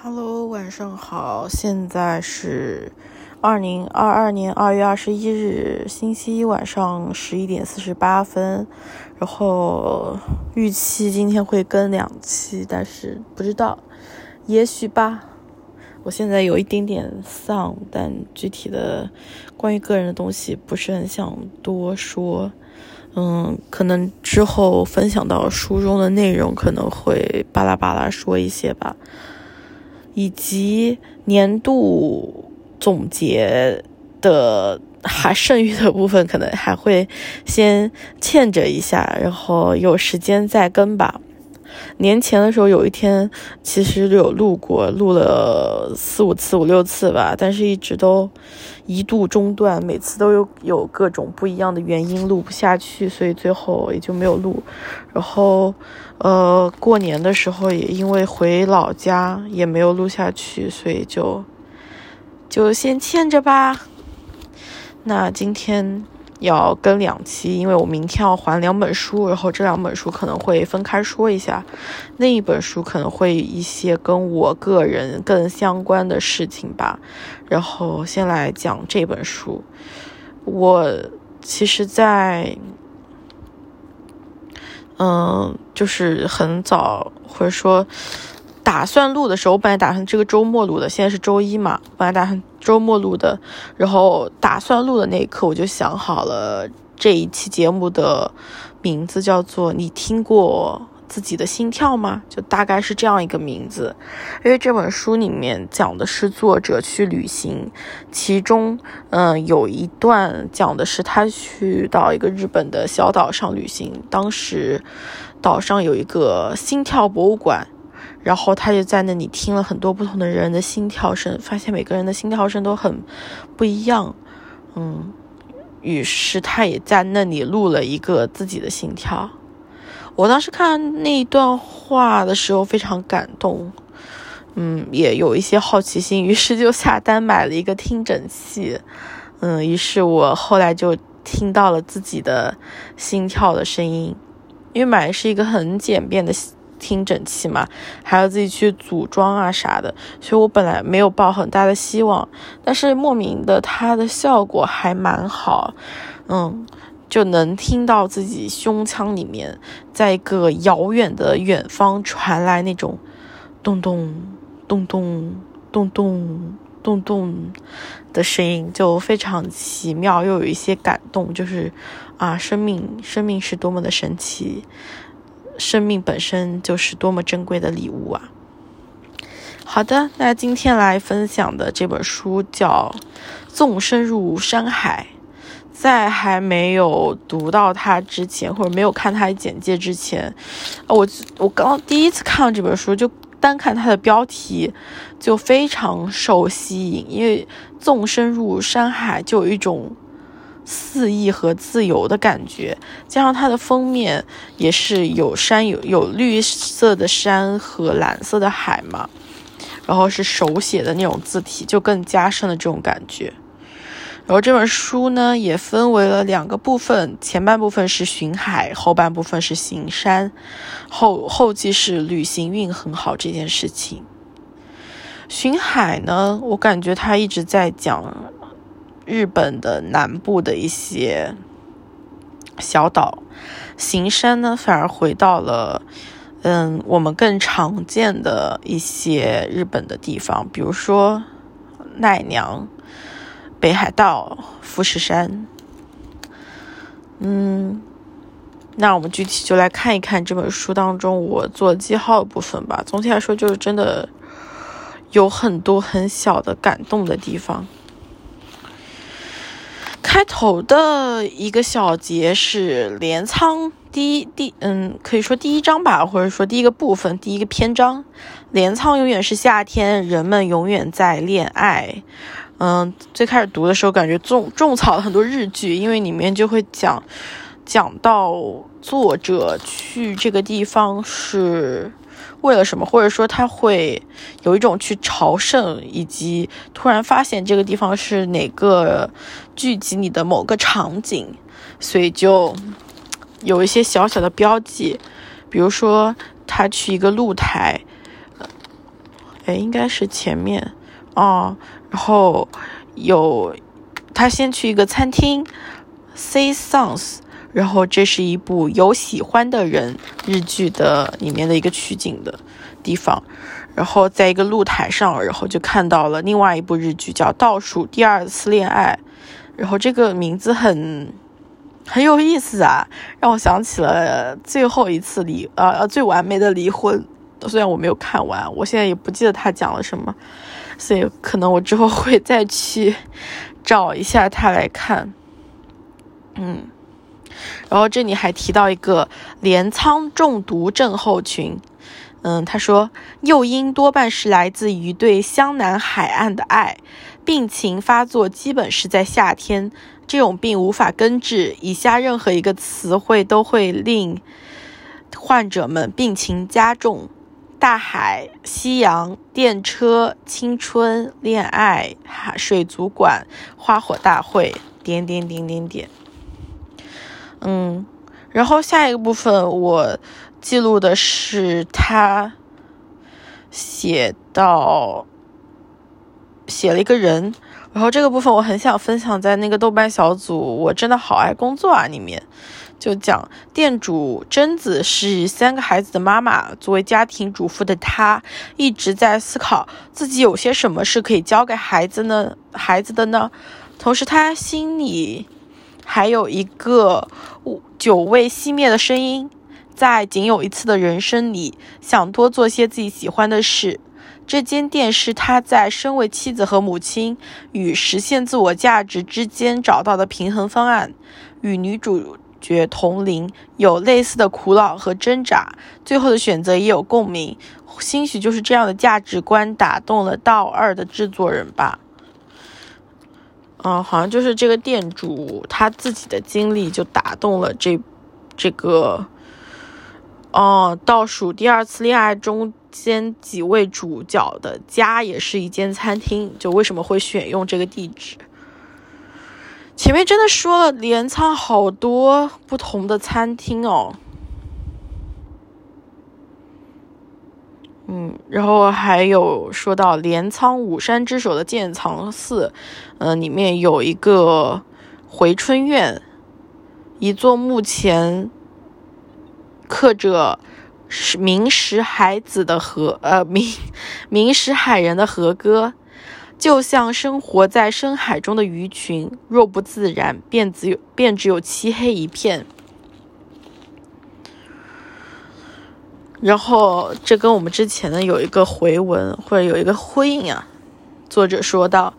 Hello，晚上好，现在是二零二二年二月二十一日星期一晚上十一点四十八分，然后预期今天会更两期，但是不知道，也许吧。我现在有一点点丧，但具体的关于个人的东西不是很想多说。嗯，可能之后分享到书中的内容可能会巴拉巴拉说一些吧。以及年度总结的还剩余的部分，可能还会先欠着一下，然后有时间再更吧。年前的时候，有一天其实有录过，录了四五次、五六次吧，但是一直都一度中断，每次都有有各种不一样的原因录不下去，所以最后也就没有录。然后，呃，过年的时候也因为回老家也没有录下去，所以就就先欠着吧。那今天。要跟两期，因为我明天要还两本书，然后这两本书可能会分开说一下。那一本书可能会一些跟我个人更相关的事情吧。然后先来讲这本书。我其实，在嗯，就是很早或者说。打算录的时候，我本来打算这个周末录的，现在是周一嘛，本来打算周末录的，然后打算录的那一刻，我就想好了这一期节目的名字叫做“你听过自己的心跳吗？”就大概是这样一个名字，因为这本书里面讲的是作者去旅行，其中嗯有一段讲的是他去到一个日本的小岛上旅行，当时岛上有一个心跳博物馆。然后他就在那里听了很多不同的人的心跳声，发现每个人的心跳声都很不一样，嗯，于是他也在那里录了一个自己的心跳。我当时看那一段话的时候非常感动，嗯，也有一些好奇心，于是就下单买了一个听诊器，嗯，于是我后来就听到了自己的心跳的声音，因为买的是一个很简便的。听诊器嘛，还要自己去组装啊啥的，所以我本来没有抱很大的希望，但是莫名的它的效果还蛮好，嗯，就能听到自己胸腔里面，在一个遥远的远方传来那种咚咚咚咚咚咚咚咚的声音，就非常奇妙，又有一些感动，就是啊，生命，生命是多么的神奇。生命本身就是多么珍贵的礼物啊！好的，那今天来分享的这本书叫《纵深入山海》。在还没有读到它之前，或者没有看它的简介之前，我我刚第一次看到这本书，就单看它的标题就非常受吸引，因为“纵深入山海”就有一种。肆意和自由的感觉，加上它的封面也是有山有有绿色的山和蓝色的海嘛，然后是手写的那种字体，就更加深了这种感觉。然后这本书呢也分为了两个部分，前半部分是寻海，后半部分是行山，后后记是旅行运很好这件事情。寻海呢，我感觉他一直在讲。日本的南部的一些小岛，行山呢反而回到了，嗯，我们更常见的一些日本的地方，比如说奈良、北海道、富士山。嗯，那我们具体就来看一看这本书当中我做记号的部分吧。总体来说，就是真的有很多很小的感动的地方。开头的一个小节是镰仓第一第嗯，可以说第一章吧，或者说第一个部分，第一个篇章。镰仓永远是夏天，人们永远在恋爱。嗯，最开始读的时候感觉种种草了很多日剧，因为里面就会讲讲到作者去这个地方是。为了什么？或者说他会有一种去朝圣，以及突然发现这个地方是哪个剧集里的某个场景，所以就有一些小小的标记，比如说他去一个露台，哎，应该是前面哦。然后有他先去一个餐厅，Say Songs。然后这是一部有喜欢的人日剧的里面的一个取景的地方。然后在一个露台上，然后就看到了另外一部日剧叫《倒数第二次恋爱》。然后这个名字很很有意思啊，让我想起了最后一次离呃最完美的离婚。虽然我没有看完，我现在也不记得他讲了什么，所以可能我之后会再去找一下他来看。嗯，然后这里还提到一个镰仓中毒症候群。嗯，他说诱因多半是来自于对湘南海岸的爱，病情发作基本是在夏天，这种病无法根治。以下任何一个词汇都会令患者们病情加重：大海、夕阳、电车、青春、恋爱、水族馆、花火大会，点点点点点。嗯，然后下一个部分我。记录的是他写到写了一个人，然后这个部分我很想分享在那个豆瓣小组。我真的好爱工作啊！里面就讲店主贞子是三个孩子的妈妈，作为家庭主妇的她一直在思考自己有些什么是可以教给孩子呢？孩子的呢？同时，她心里还有一个久未熄灭的声音。在仅有一次的人生里，想多做些自己喜欢的事。这间店是他在身为妻子和母亲与实现自我价值之间找到的平衡方案。与女主角同龄，有类似的苦恼和挣扎，最后的选择也有共鸣。兴许就是这样的价值观打动了《道二》的制作人吧。嗯，好像就是这个店主他自己的经历就打动了这这个。哦，倒数第二次恋爱中间几位主角的家也是一间餐厅，就为什么会选用这个地址？前面真的说了镰仓好多不同的餐厅哦，嗯，然后还有说到镰仓五山之首的建藏寺，嗯，里面有一个回春院，一座目前。刻着“是明石海子”的和呃明明石海人的和歌，就像生活在深海中的鱼群，若不自然，便只有便只有漆黑一片。然后这跟我们之前的有一个回文或者有一个呼应啊。作者说道。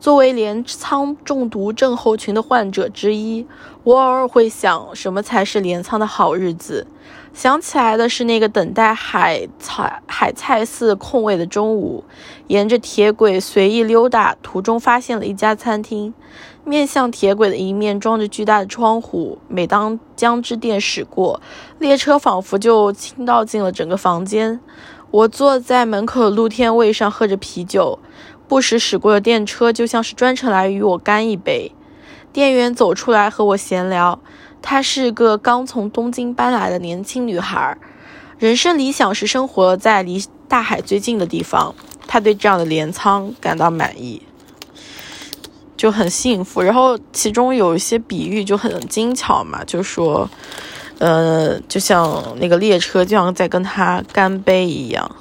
作为镰仓中毒症候群的患者之一，我偶尔会想，什么才是镰仓的好日子？想起来的是那个等待海菜海菜似空位的中午，沿着铁轨随意溜达，途中发现了一家餐厅，面向铁轨的一面装着巨大的窗户。每当江之电驶过，列车仿佛就倾倒进了整个房间。我坐在门口的露天位上，喝着啤酒。不时驶过的电车就像是专程来与我干一杯。店员走出来和我闲聊，她是个刚从东京搬来的年轻女孩，人生理想是生活在离大海最近的地方。她对这样的镰仓感到满意，就很幸福。然后其中有一些比喻就很精巧嘛，就说，呃，就像那个列车就像在跟他干杯一样。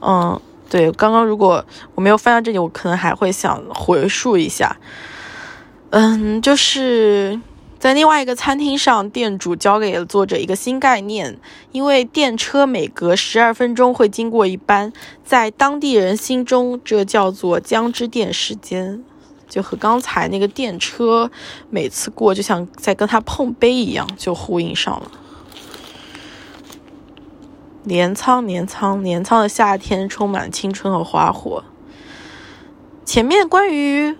嗯，对，刚刚如果我没有翻到这里，我可能还会想回述一下。嗯，就是在另外一个餐厅上，店主教给了作者一个新概念，因为电车每隔十二分钟会经过一班，在当地人心中，这叫做江之电时间，就和刚才那个电车每次过就像在跟他碰杯一样，就呼应上了。镰仓，镰仓，镰仓的夏天充满青春和花火。前面关于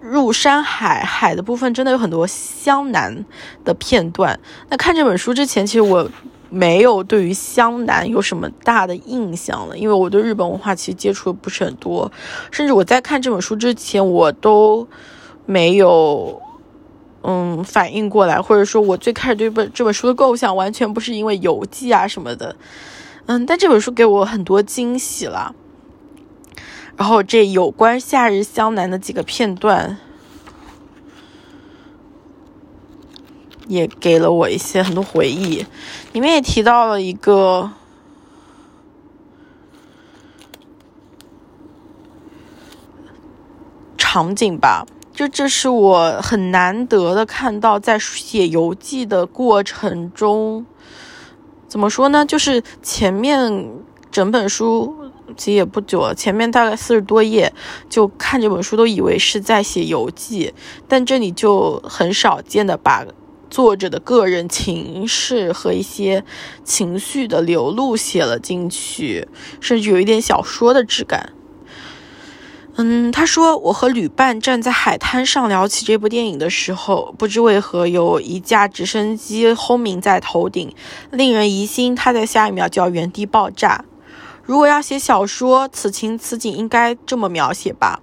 入山海海的部分，真的有很多湘南的片段。那看这本书之前，其实我没有对于湘南有什么大的印象了，因为我对日本文化其实接触的不是很多，甚至我在看这本书之前，我都没有。嗯，反应过来，或者说，我最开始对本这本书的构想，完全不是因为游记啊什么的，嗯，但这本书给我很多惊喜了。然后这有关夏日湘南的几个片段，也给了我一些很多回忆。里面也提到了一个场景吧，就这是我很难得的看到，在写游记的过程中，怎么说呢？就是前面整本书。其实也不久，前面大概四十多页，就看这本书都以为是在写游记，但这里就很少见的把作者的个人情事和一些情绪的流露写了进去，甚至有一点小说的质感。嗯，他说我和旅伴站在海滩上聊起这部电影的时候，不知为何有一架直升机轰鸣在头顶，令人疑心它在下一秒就要原地爆炸。如果要写小说，此情此景应该这么描写吧？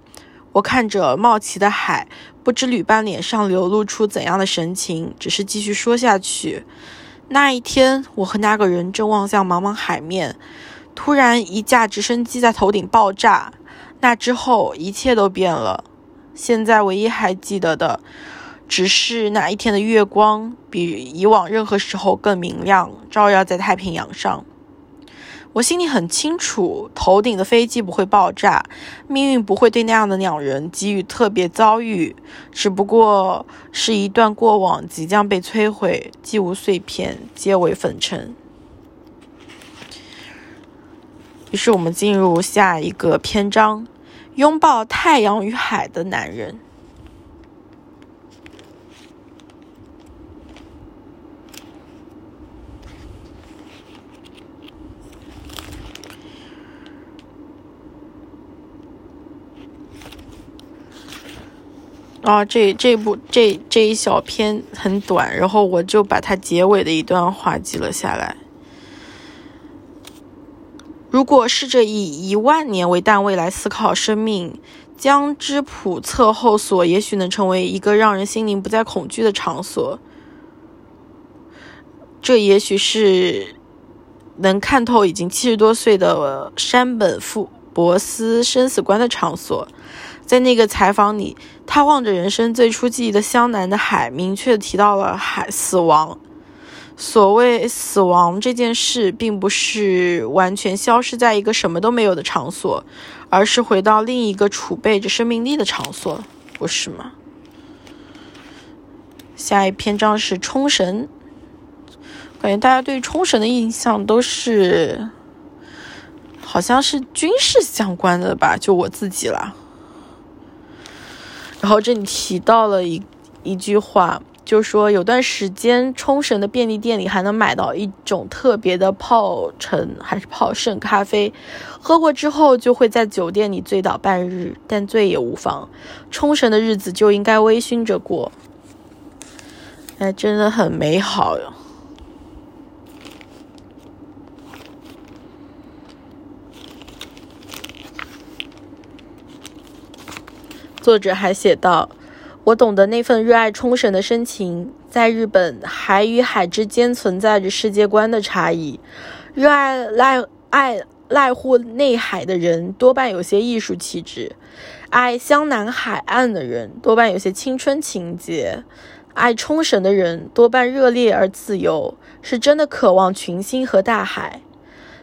我看着冒起的海，不知旅伴脸上流露出怎样的神情，只是继续说下去。那一天，我和那个人正望向茫茫海面，突然一架直升机在头顶爆炸。那之后，一切都变了。现在唯一还记得的，只是那一天的月光比以往任何时候更明亮，照耀在太平洋上。我心里很清楚，头顶的飞机不会爆炸，命运不会对那样的两人给予特别遭遇，只不过是一段过往即将被摧毁，既无碎片，皆为粉尘。于是我们进入下一个篇章：拥抱太阳与海的男人。啊，这这部这这一小篇很短，然后我就把它结尾的一段话记了下来。如果试着以一万年为单位来思考生命，将之普测后所，也许能成为一个让人心灵不再恐惧的场所。这也许是能看透已经七十多岁的山本富博斯生死观的场所。在那个采访里，他望着人生最初记忆的湘南的海，明确提到了海死亡。所谓死亡这件事，并不是完全消失在一个什么都没有的场所，而是回到另一个储备着生命力的场所，不是吗？下一篇章是冲绳，感觉大家对冲绳的印象都是，好像是军事相关的吧？就我自己啦。然后这里提到了一一句话，就说有段时间冲绳的便利店里还能买到一种特别的泡橙还是泡盛咖啡，喝过之后就会在酒店里醉倒半日，但醉也无妨。冲绳的日子就应该微醺着过，哎，真的很美好哟。作者还写道：“我懂得那份热爱冲绳的深情，在日本，海与海之间存在着世界观的差异。热爱赖爱濑户内海的人，多半有些艺术气质；爱湘南海岸的人，多半有些青春情节；爱冲绳的人，多半热烈而自由，是真的渴望群星和大海。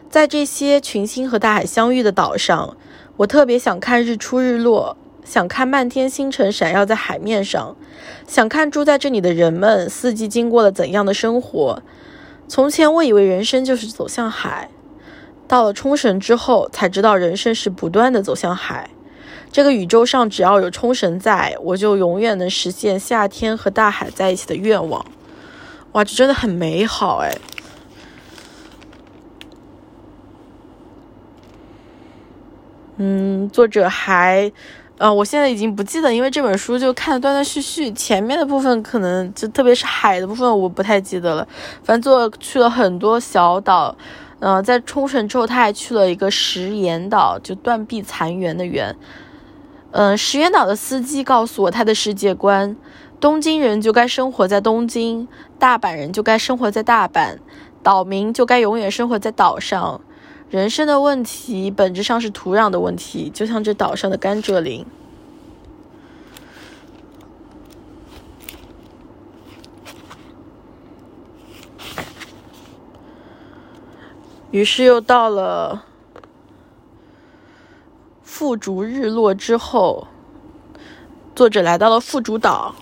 在这些群星和大海相遇的岛上，我特别想看日出日落。”想看漫天星辰闪耀在海面上，想看住在这里的人们四季经过了怎样的生活。从前我以为人生就是走向海，到了冲绳之后才知道人生是不断的走向海。这个宇宙上只要有冲绳在，我就永远能实现夏天和大海在一起的愿望。哇，这真的很美好哎。嗯，作者还。呃，我现在已经不记得，因为这本书就看的断断续续，前面的部分可能就特别是海的部分，我不太记得了。反正做去了很多小岛，呃，在冲绳之后，他还去了一个石岩岛，就断壁残垣的垣。嗯，石岩岛的司机告诉我他的世界观：东京人就该生活在东京，大阪人就该生活在大阪，岛民就该永远生活在岛上。人生的问题本质上是土壤的问题，就像这岛上的甘蔗林。于是又到了富竹日落之后，作者来到了富竹岛，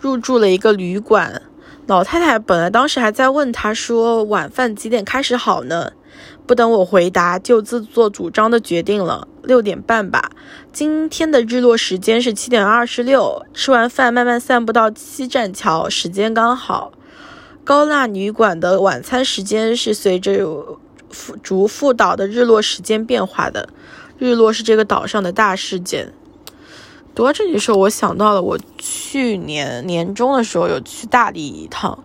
入住了一个旅馆。老太太本来当时还在问他说：“晚饭几点开始好呢？”不等我回答，就自作主张的决定了六点半吧。今天的日落时间是七点二十六。吃完饭慢慢散步到七栈桥，时间刚好。高腊旅馆的晚餐时间是随着。竹富岛的日落时间变化的，日落是这个岛上的大事件。读到这里的时候，我想到了我去年年中的时候有去大理一趟，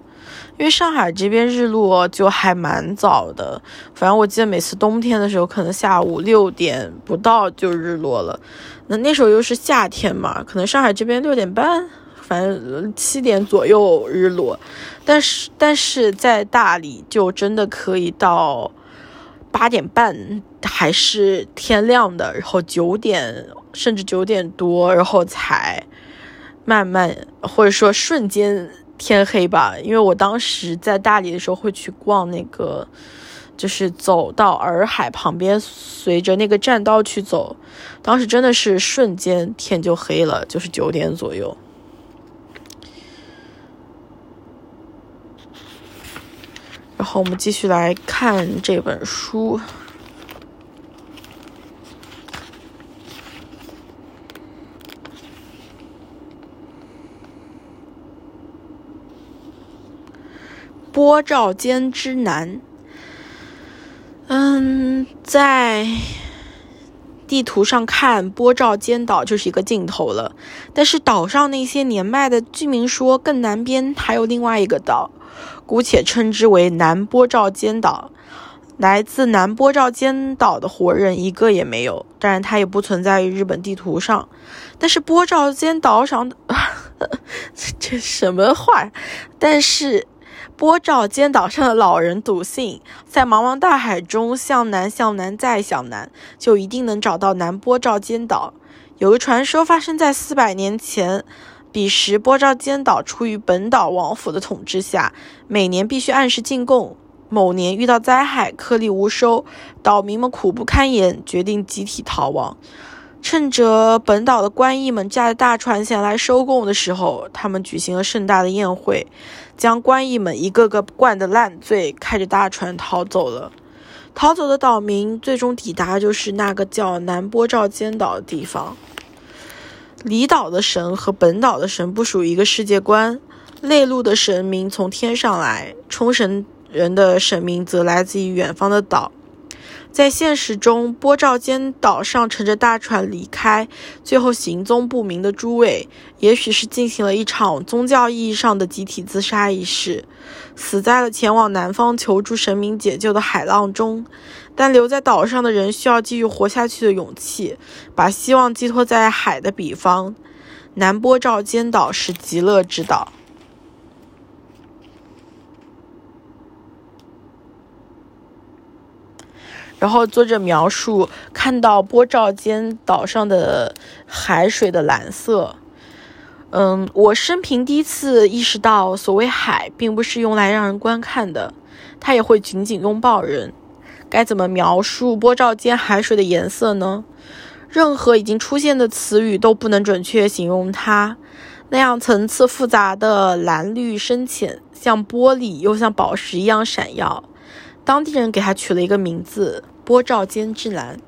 因为上海这边日落就还蛮早的。反正我记得每次冬天的时候，可能下午六点不到就日落了。那那时候又是夏天嘛，可能上海这边六点半，反正七点左右日落。但是但是在大理就真的可以到。八点半还是天亮的，然后九点甚至九点多，然后才慢慢或者说瞬间天黑吧。因为我当时在大理的时候会去逛那个，就是走到洱海旁边，随着那个栈道去走，当时真的是瞬间天就黑了，就是九点左右。然后我们继续来看这本书，《波照间之南》。嗯，在地图上看，波照间岛就是一个尽头了。但是岛上那些年迈的居民说，更南边还有另外一个岛。姑且称之为南波照间岛。来自南波照间岛的活人一个也没有，当然它也不存在于日本地图上。但是波照间岛上，这什么话？但是波照间岛上的老人笃信，在茫茫大海中向南、向南再向南，就一定能找到南波照间岛。有个传说发生在四百年前。彼时，波照间岛处于本岛王府的统治下，每年必须按时进贡。某年遇到灾害，颗粒无收，岛民们苦不堪言，决定集体逃亡。趁着本岛的官役们驾着大船前来收贡的时候，他们举行了盛大的宴会，将官役们一个个灌得烂醉，开着大船逃走了。逃走的岛民最终抵达就是那个叫南波照间岛的地方。离岛的神和本岛的神不属于一个世界观，内陆的神明从天上来，冲绳人的神明则来自于远方的岛。在现实中，波照间岛上乘着大船离开，最后行踪不明的诸位，也许是进行了一场宗教意义上的集体自杀仪式，死在了前往南方求助神明解救的海浪中。但留在岛上的人需要继续活下去的勇气，把希望寄托在海的彼方。南波照间岛是极乐之岛。然后作者描述看到波照间岛上的海水的蓝色。嗯，我生平第一次意识到，所谓海并不是用来让人观看的，它也会紧紧拥抱人。该怎么描述波照间海水的颜色呢？任何已经出现的词语都不能准确形容它。那样层次复杂的蓝绿深浅，像玻璃又像宝石一样闪耀。当地人给它取了一个名字——波照间之蓝。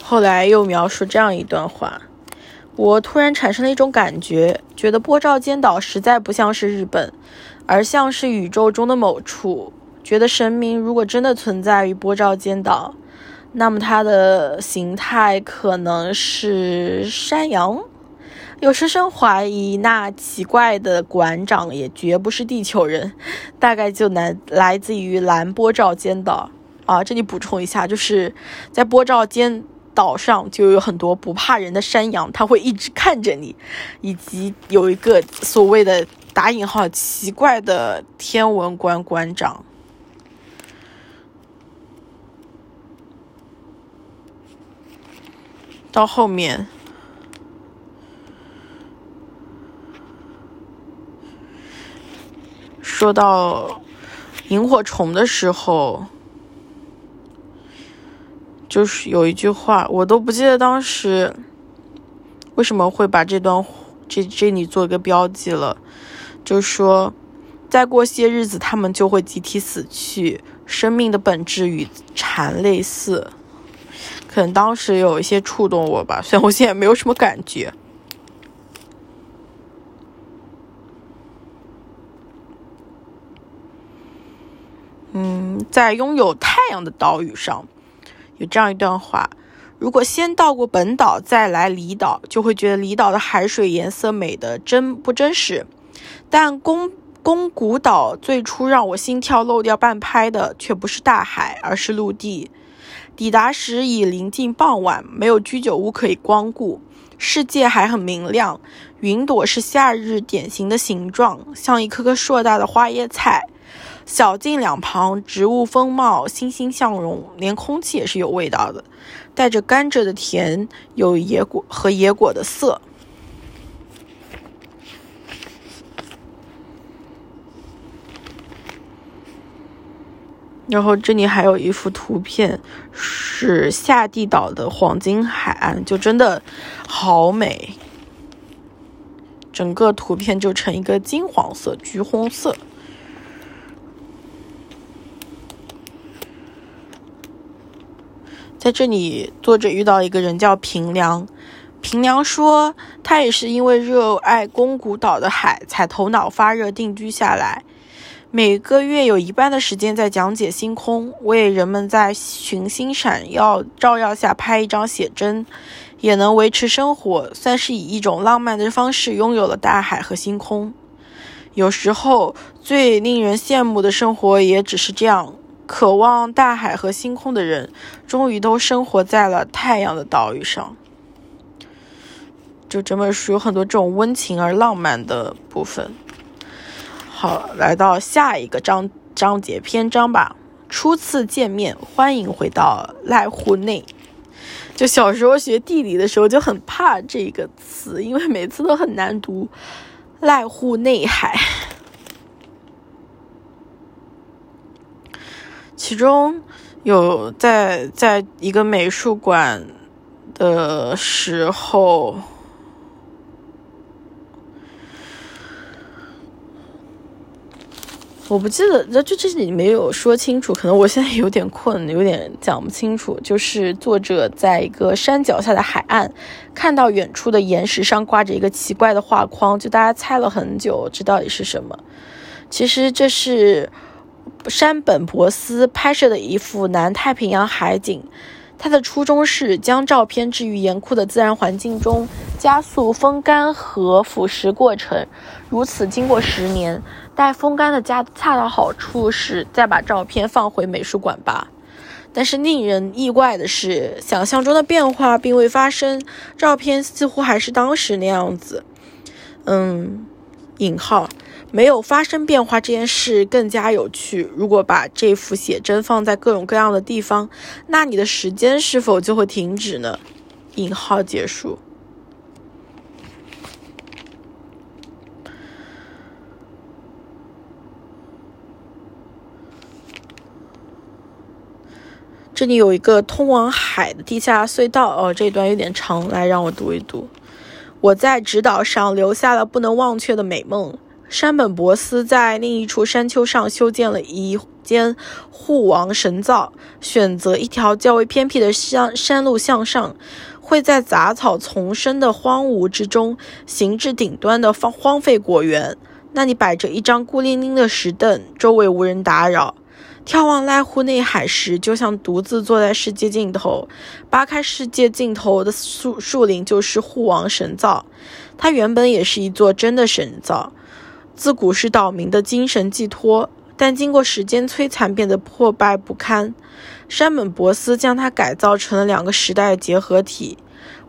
后来又描述这样一段话。我突然产生了一种感觉，觉得波照间岛实在不像是日本，而像是宇宙中的某处。觉得神明如果真的存在于波照间岛，那么它的形态可能是山羊。有深深怀疑，那奇怪的馆长也绝不是地球人，大概就来来自于蓝波照间岛。啊，这里补充一下，就是在波照间。岛上就有很多不怕人的山羊，它会一直看着你，以及有一个所谓的打引号奇怪的天文馆馆长。到后面。说到萤火虫的时候，就是有一句话，我都不记得当时为什么会把这段这这里做一个标记了。就说，再过些日子，他们就会集体死去。生命的本质与蝉类似，可能当时有一些触动我吧，虽然我现在没有什么感觉。嗯，在拥有太阳的岛屿上，有这样一段话：如果先到过本岛再来离岛，就会觉得离岛的海水颜色美的真不真实。但宫宫古岛最初让我心跳漏掉半拍的，却不是大海，而是陆地。抵达时已临近傍晚，没有居酒屋可以光顾，世界还很明亮。云朵是夏日典型的形状，像一颗颗硕大的花椰菜。小径两旁植物丰茂，欣欣向荣，连空气也是有味道的，带着甘蔗的甜，有野果和野果的涩。然后这里还有一幅图片，是下地岛的黄金海岸，就真的好美，整个图片就成一个金黄色、橘红色。在这里，作者遇到一个人叫平良。平良说，他也是因为热爱宫古岛的海，才头脑发热定居下来。每个月有一半的时间在讲解星空，为人们在群星闪耀照耀下拍一张写真，也能维持生活，算是以一种浪漫的方式拥有了大海和星空。有时候，最令人羡慕的生活也只是这样。渴望大海和星空的人，终于都生活在了太阳的岛屿上。就这本书有很多这种温情而浪漫的部分。好，来到下一个章章节篇章吧。初次见面，欢迎回到濑户内。就小时候学地理的时候就很怕这个词，因为每次都很难读。濑户内海。其中有在在一个美术馆的时候，我不记得，这这这里没有说清楚，可能我现在有点困，有点讲不清楚。就是作者在一个山脚下的海岸，看到远处的岩石上挂着一个奇怪的画框，就大家猜了很久，这到底是什么？其实这是。山本博斯拍摄的一幅南太平洋海景，他的初衷是将照片置于严酷的自然环境中，加速风干和腐蚀过程。如此，经过十年，待风干的加恰到好处时，再把照片放回美术馆吧。但是令人意外的是，想象中的变化并未发生，照片似乎还是当时那样子。嗯，引号。没有发生变化这件事更加有趣。如果把这幅写真放在各种各样的地方，那你的时间是否就会停止呢？引号结束。这里有一个通往海的地下隧道。哦，这段有点长，来让我读一读。我在直岛上留下了不能忘却的美梦。山本博斯在另一处山丘上修建了一间护王神造，选择一条较为偏僻的山山路向上，会在杂草丛生的荒芜之中行至顶端的荒荒废果园。那里摆着一张孤零零的石凳，周围无人打扰。眺望濑户内海时，就像独自坐在世界尽头。扒开世界尽头的树树林，就是护王神造。它原本也是一座真的神造。自古是岛民的精神寄托，但经过时间摧残，变得破败不堪。山本博斯将它改造成了两个时代结合体。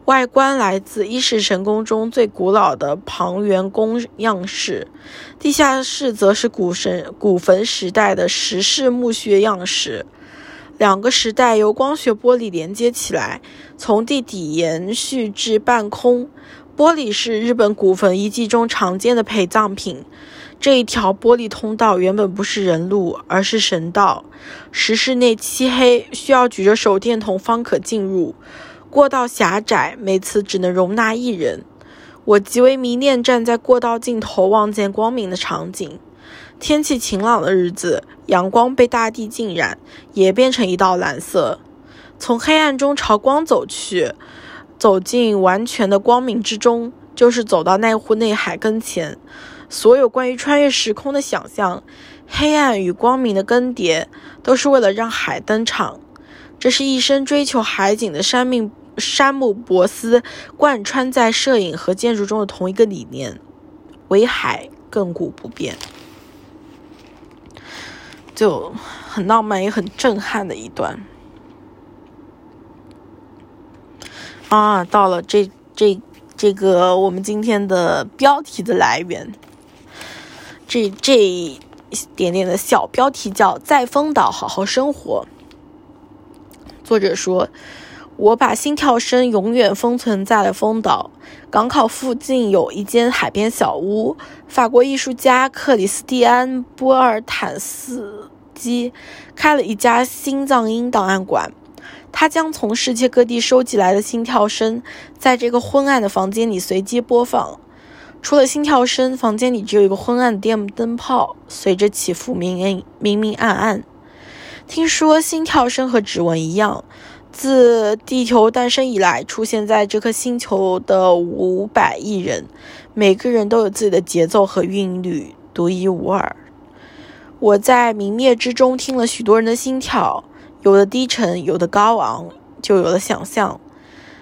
外观来自伊势神宫中最古老的庞元宫样式，地下室则是古神古坟时代的石室墓穴样式。两个时代由光学玻璃连接起来，从地底延续至半空。玻璃是日本古坟遗迹中常见的陪葬品。这一条玻璃通道原本不是人路，而是神道。石室内漆黑，需要举着手电筒方可进入。过道狭窄，每次只能容纳一人。我极为迷恋站在过道尽头望见光明的场景。天气晴朗的日子，阳光被大地浸染，也变成一道蓝色。从黑暗中朝光走去，走进完全的光明之中，就是走到那户内海跟前。所有关于穿越时空的想象，黑暗与光明的更迭，都是为了让海登场。这是一生追求海景的山命。山姆·博斯贯穿在摄影和建筑中的同一个理念：唯海亘古不变，就很浪漫也很震撼的一段。啊，到了这这这个我们今天的标题的来源，这这一点点的小标题叫“在丰岛好好生活”。作者说。我把心跳声永远封存在了丰岛港口附近，有一间海边小屋。法国艺术家克里斯蒂安·波尔坦斯基开了一家心脏音档案馆。他将从世界各地收集来的心跳声，在这个昏暗的房间里随机播放。除了心跳声，房间里只有一个昏暗的电灯泡，随着起伏明明明暗暗。听说心跳声和指纹一样。自地球诞生以来，出现在这颗星球的五百亿人，每个人都有自己的节奏和韵律，独一无二。我在明灭之中听了许多人的心跳，有的低沉，有的高昂，就有了想象。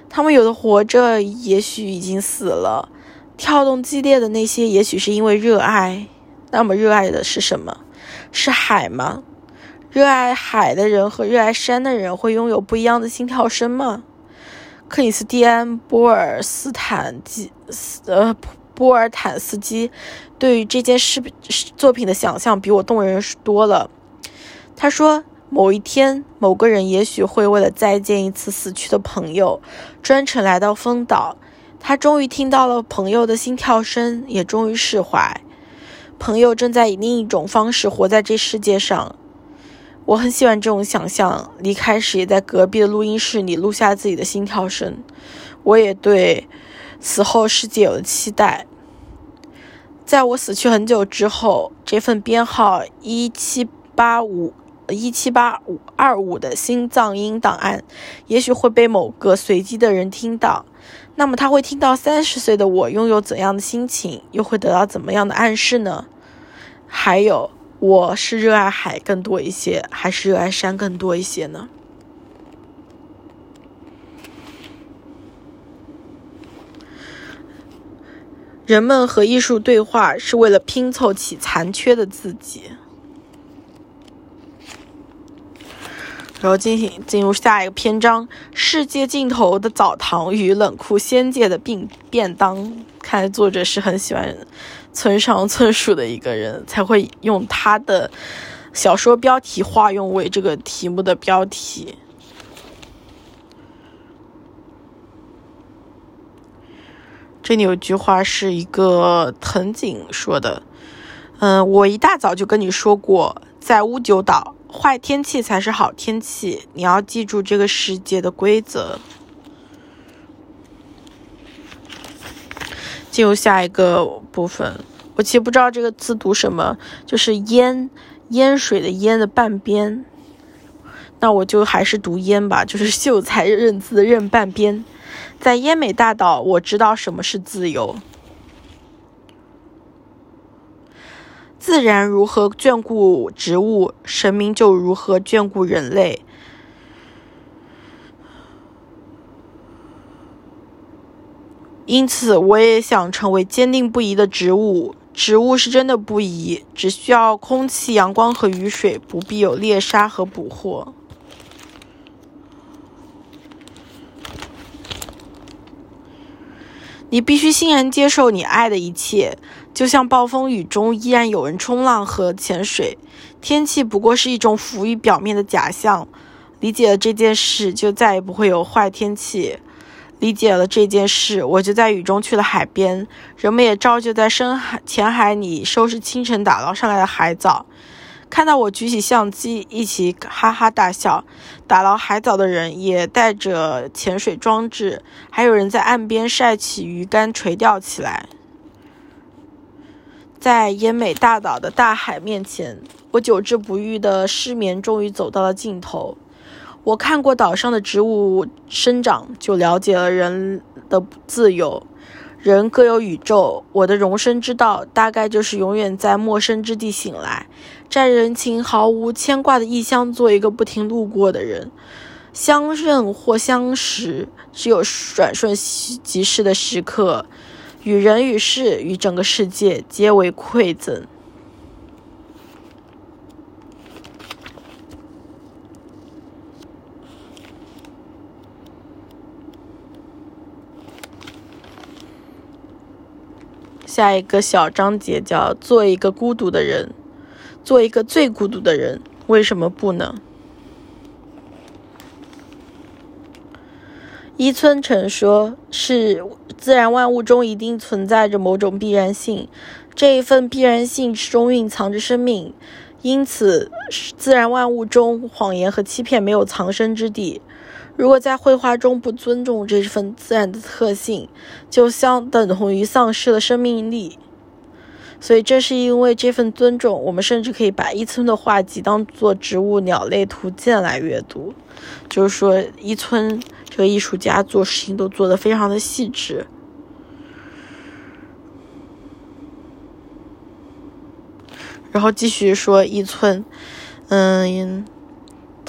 他们有的活着，也许已经死了。跳动激烈的那些，也许是因为热爱。那么热爱的是什么？是海吗？热爱海的人和热爱山的人会拥有不一样的心跳声吗？克里斯蒂安·波尔斯坦基，呃，波尔坦斯基对于这件事作品的想象比我动人多了。他说，某一天，某个人也许会为了再见一次死去的朋友，专程来到丰岛。他终于听到了朋友的心跳声，也终于释怀。朋友正在以另一种方式活在这世界上。我很喜欢这种想象。离开时，也在隔壁的录音室里录下自己的心跳声。我也对死后世界有了期待。在我死去很久之后，这份编号一七八五一七八五二五的心脏音档案，也许会被某个随机的人听到。那么，他会听到三十岁的我拥有怎样的心情，又会得到怎么样的暗示呢？还有。我是热爱海更多一些，还是热爱山更多一些呢？人们和艺术对话是为了拼凑起残缺的自己。然后进行进入下一个篇章：世界尽头的澡堂与冷酷仙界的便便当。看来作者是很喜欢。村上春树的一个人才会用他的小说标题化用为这个题目的标题。这里有句话是一个藤井说的：“嗯，我一大早就跟你说过，在乌九岛，坏天气才是好天气，你要记住这个世界的规则。”进入下一个部分，我其实不知道这个字读什么，就是烟烟水的烟的半边，那我就还是读烟吧，就是秀才认字认半边。在烟美大岛，我知道什么是自由。自然如何眷顾植物神明就如何眷顾人类。因此我也想成为坚定不移的植物植物是真的不移只需要空气阳光和雨水不必有猎杀和捕获。你必须欣然接受你爱的一切。就像暴风雨中依然有人冲浪和潜水。天气不过是一种浮于表面的假象。理解了这件事，就再也不会有坏天气。理解了这件事，我就在雨中去了海边。人们也照旧在深海浅海里收拾清晨打捞上来的海藻。看到我举起相机，一起哈哈大笑。打捞海藻的人也带着潜水装置，还有人在岸边晒起鱼竿垂钓起来。在奄美大岛的大海面前，我久治不愈的失眠终于走到了尽头。我看过岛上的植物生长，就了解了人的自由。人各有宇宙，我的容身之道大概就是永远在陌生之地醒来，在人情毫无牵挂的异乡做一个不停路过的人。相认或相识，只有转瞬即逝的时刻，与人与事与整个世界皆为馈赠。下一个小章节叫“做一个孤独的人，做一个最孤独的人，为什么不呢？”伊村诚说：“是自然万物中一定存在着某种必然性，这一份必然性之中蕴藏着生命，因此自然万物中谎言和欺骗没有藏身之地。”如果在绘画中不尊重这份自然的特性，就相等同于丧失了生命力。所以，正是因为这份尊重，我们甚至可以把伊村的画集当做植物、鸟类图鉴来阅读。就是说，伊村个艺术家做事情都做得非常的细致。然后继续说一村，嗯。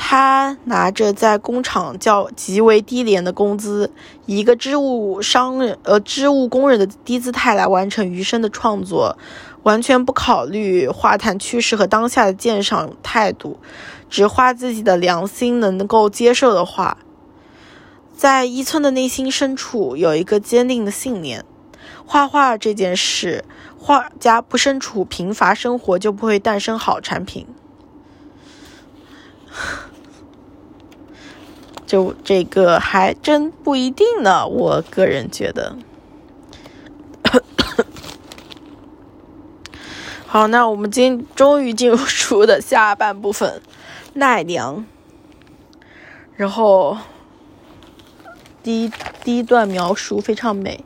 他拿着在工厂较极为低廉的工资，以一个织物商人呃织物工人的低姿态来完成余生的创作，完全不考虑画坛趋势和当下的鉴赏态度，只画自己的良心能够接受的画。在伊村的内心深处有一个坚定的信念：画画这件事，画家不身处贫乏生活就不会诞生好产品。就这个还真不一定呢，我个人觉得。好，那我们今终于进入书的下半部分，奈良。然后第一第一段描述非常美。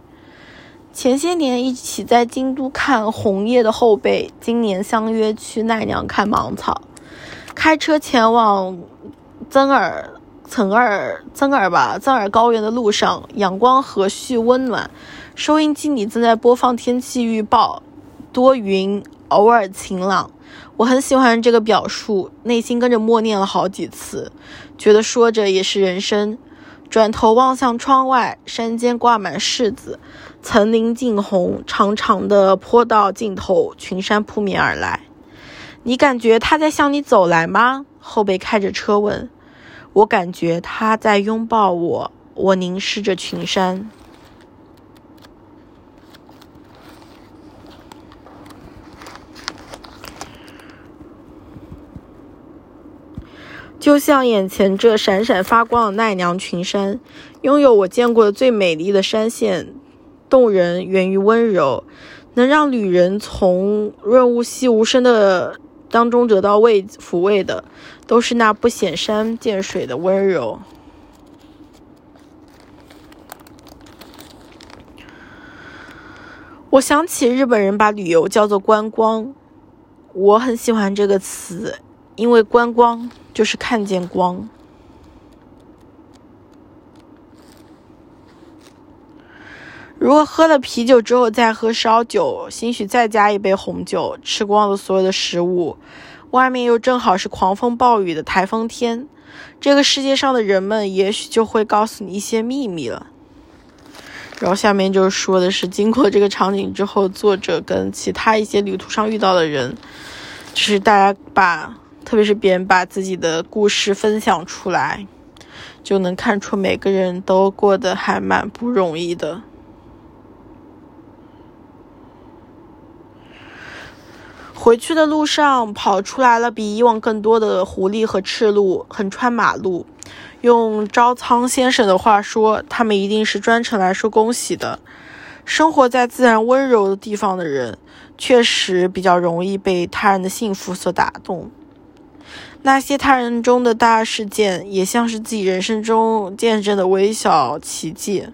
前些年一起在京都看红叶的后辈，今年相约去奈良看芒草，开车前往增尔。曾尔曾尔吧，曾尔高原的路上，阳光和煦温暖。收音机里正在播放天气预报，多云，偶尔晴朗。我很喜欢这个表述，内心跟着默念了好几次，觉得说着也是人生。转头望向窗外，山间挂满柿子，层林尽红，长长的坡道尽头，群山扑面而来。你感觉他在向你走来吗？后背开着车问。我感觉他在拥抱我，我凝视着群山，就像眼前这闪闪发光的奈良群山，拥有我见过的最美丽的山线，动人源于温柔，能让旅人从润物细无声的。当中得到慰抚慰的，都是那不显山见水的温柔。我想起日本人把旅游叫做观光，我很喜欢这个词，因为观光就是看见光。如果喝了啤酒之后再喝烧酒，兴许再加一杯红酒，吃光了所有的食物，外面又正好是狂风暴雨的台风天，这个世界上的人们也许就会告诉你一些秘密了。然后下面就说的是，经过这个场景之后，作者跟其他一些旅途上遇到的人，就是大家把，特别是别人把自己的故事分享出来，就能看出每个人都过得还蛮不容易的。回去的路上跑出来了比以往更多的狐狸和赤鹿横穿马路，用朝仓先生的话说，他们一定是专程来说恭喜的。生活在自然温柔的地方的人，确实比较容易被他人的幸福所打动。那些他人中的大事件，也像是自己人生中见证的微小奇迹。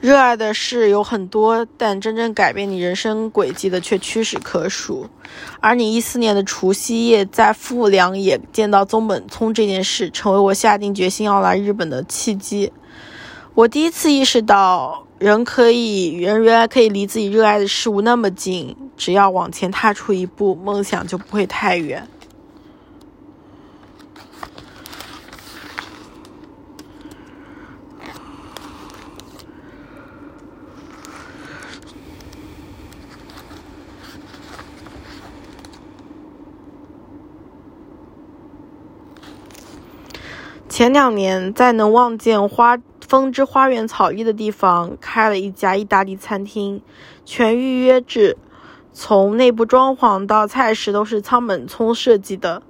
热爱的事有很多，但真正改变你人生轨迹的却屈指可数。而你一四年的除夕夜在富良野见到宗本聪这件事，成为我下定决心要来日本的契机。我第一次意识到，人可以，人原来可以离自己热爱的事物那么近，只要往前踏出一步，梦想就不会太远。前两年，在能望见花风之花园草地的地方，开了一家意大利餐厅，全预约制，从内部装潢到菜式都是仓本聪设计的。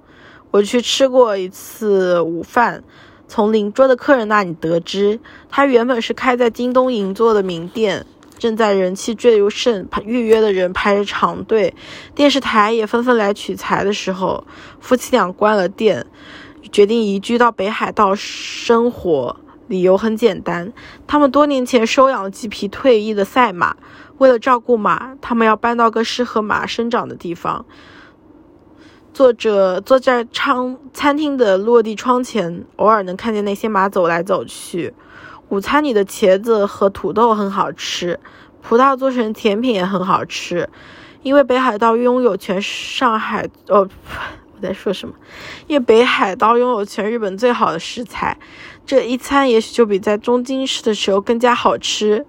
我去吃过一次午饭，从邻桌的客人那里得知，他原本是开在京东银座的名店，正在人气最盛，预约的人排着长队，电视台也纷纷来取材的时候，夫妻俩关了店。决定移居到北海道生活，理由很简单，他们多年前收养了几匹退役的赛马，为了照顾马，他们要搬到个适合马生长的地方。作者坐在餐餐厅的落地窗前，偶尔能看见那些马走来走去。午餐里的茄子和土豆很好吃，葡萄做成甜品也很好吃，因为北海道拥有全上海哦。我在说什么？因为北海道拥有全日本最好的食材，这一餐也许就比在东京吃的时候更加好吃。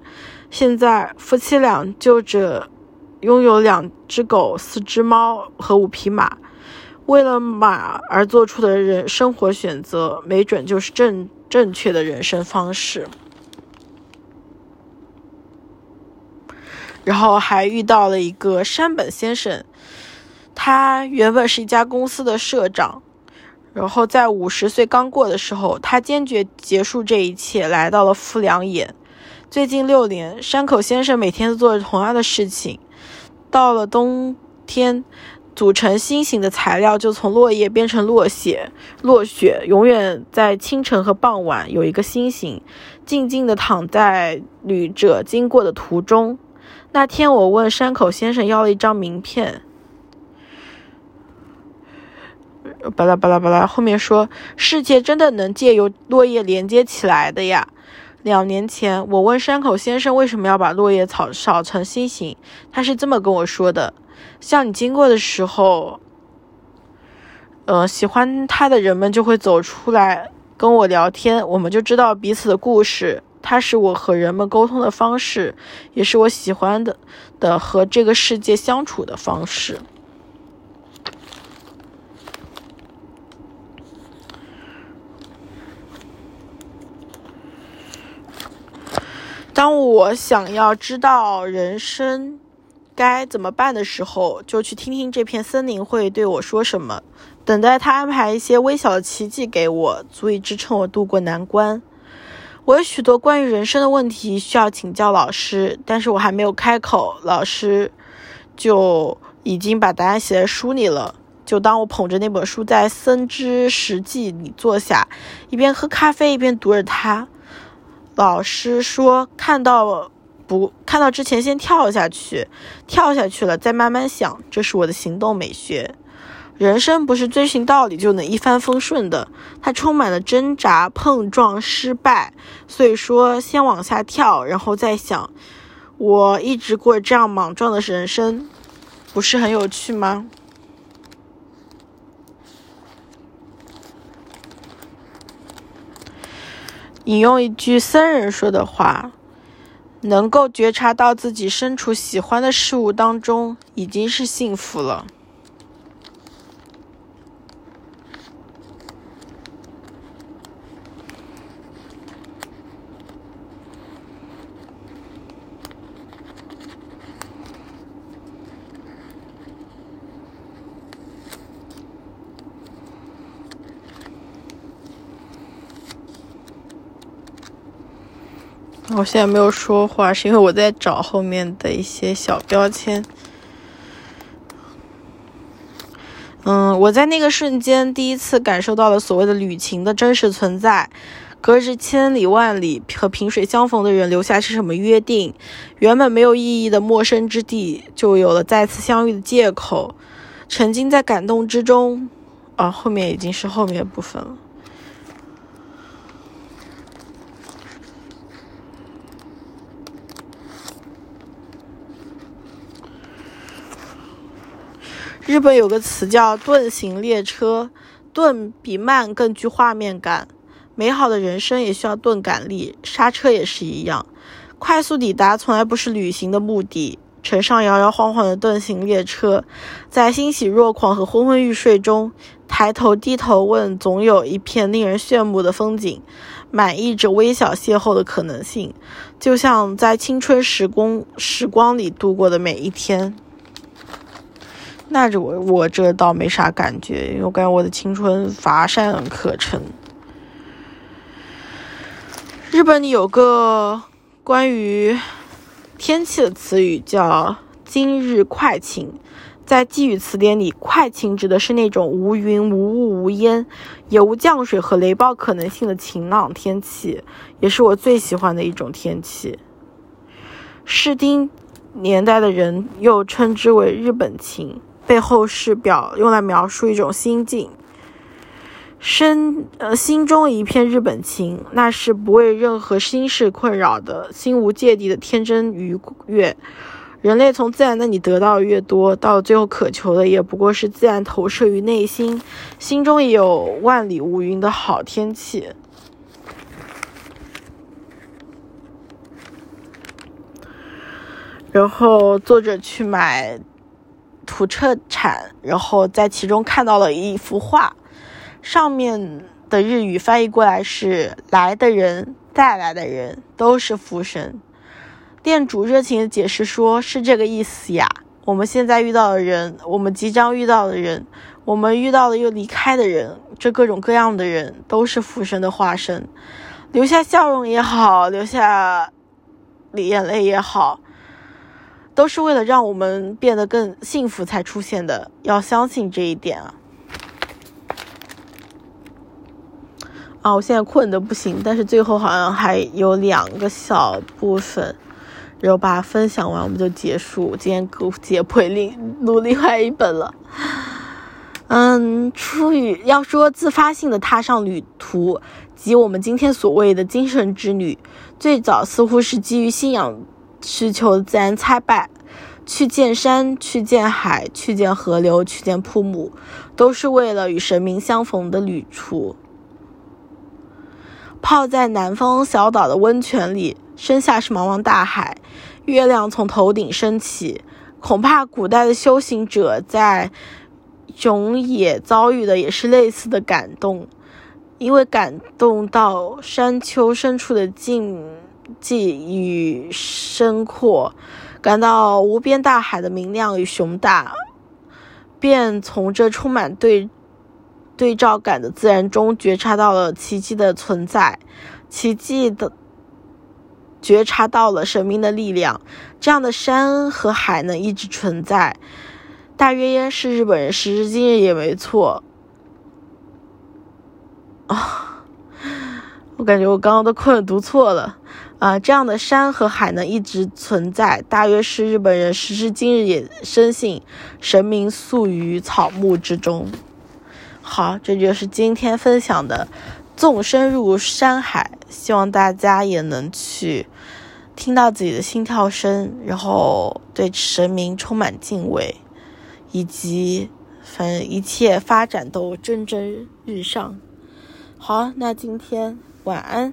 现在夫妻俩就着拥有两只狗、四只猫和五匹马，为了马而做出的人生活选择，没准就是正正确的人生方式。然后还遇到了一个山本先生。他原本是一家公司的社长，然后在五十岁刚过的时候，他坚决结束这一切，来到了富良野。最近六年，山口先生每天都做着同样的事情。到了冬天，组成心形的材料就从落叶变成落雪，落雪永远在清晨和傍晚有一个心形，静静地躺在旅者经过的途中。那天，我问山口先生要了一张名片。巴拉巴拉巴拉，后面说世界真的能借由落叶连接起来的呀。两年前，我问山口先生为什么要把落叶草扫成心形，他是这么跟我说的：像你经过的时候，呃，喜欢他的人们就会走出来跟我聊天，我们就知道彼此的故事。他是我和人们沟通的方式，也是我喜欢的的和这个世界相处的方式。当我想要知道人生该怎么办的时候，就去听听这片森林会对我说什么，等待他安排一些微小的奇迹给我，足以支撑我度过难关。我有许多关于人生的问题需要请教老师，但是我还没有开口，老师就已经把答案写在书里了。就当我捧着那本书在森之实际里坐下，一边喝咖啡一边读着它。老师说：“看到不看到之前先跳下去，跳下去了再慢慢想，这是我的行动美学。人生不是遵循道理就能一帆风顺的，它充满了挣扎、碰撞、失败。所以说，先往下跳，然后再想。我一直过这样莽撞的人生，不是很有趣吗？”引用一句僧人说的话：“能够觉察到自己身处喜欢的事物当中，已经是幸福了。”我现在没有说话，是因为我在找后面的一些小标签。嗯，我在那个瞬间第一次感受到了所谓的旅情的真实存在。隔着千里万里和萍水相逢的人留下是什么约定？原本没有意义的陌生之地，就有了再次相遇的借口。沉浸在感动之中，啊，后面已经是后面部分了。日本有个词叫“盾型列车”，盾比慢更具画面感。美好的人生也需要钝感力，刹车也是一样。快速抵达从来不是旅行的目的。乘上摇摇晃晃的盾形列车，在欣喜若狂和昏昏欲睡中，抬头低头问，总有一片令人炫目的风景，满溢着微小邂逅的可能性，就像在青春时光时光里度过的每一天。那这我我这倒没啥感觉，因为我感觉我的青春乏善可陈。日本里有个关于天气的词语叫“今日快晴”。在寄语词典里，“快晴”指的是那种无云、无雾、无烟，也无降水和雷暴可能性的晴朗天气，也是我最喜欢的一种天气。室町年代的人又称之为“日本晴”，背后是表用来描述一种心境。身呃心中一片日本情，那是不为任何心事困扰的心无芥蒂的天真愉悦。人类从自然那里得到越多，到最后渴求的也不过是自然投射于内心，心中也有万里无云的好天气。然后作者去买土特产，然后在其中看到了一幅画。上面的日语翻译过来是“来的人，带来的人都是福神”。店主热情的解释说：“是这个意思呀，我们现在遇到的人，我们即将遇到的人，我们遇到了又离开的人，这各种各样的人都是福神的化身。留下笑容也好，留下眼泪也好，都是为了让我们变得更幸福才出现的。要相信这一点啊。”啊，我现在困得不行，但是最后好像还有两个小部分，然后把它分享完，我们就结束今天给解剖另录另外一本了。嗯，出于要说自发性的踏上旅途，及我们今天所谓的精神之旅，最早似乎是基于信仰需求自然参拜，去见山，去见海，去见河流，去见瀑布，都是为了与神明相逢的旅途。泡在南方小岛的温泉里，身下是茫茫大海，月亮从头顶升起。恐怕古代的修行者在熊野遭遇的也是类似的感动，因为感动到山丘深处的静寂与深阔，感到无边大海的明亮与雄大，便从这充满对。对照感的自然中，觉察到了奇迹的存在，奇迹的觉察到了神明的力量。这样的山和海呢，一直存在，大约是日本人时至今日也没错。啊，我感觉我刚刚都困读错了啊！这样的山和海呢，一直存在，大约是日本人时至今日也深信神明宿于草木之中。好，这就是今天分享的纵深入山海，希望大家也能去听到自己的心跳声，然后对神明充满敬畏，以及反正一切发展都蒸蒸日上。好，那今天晚安。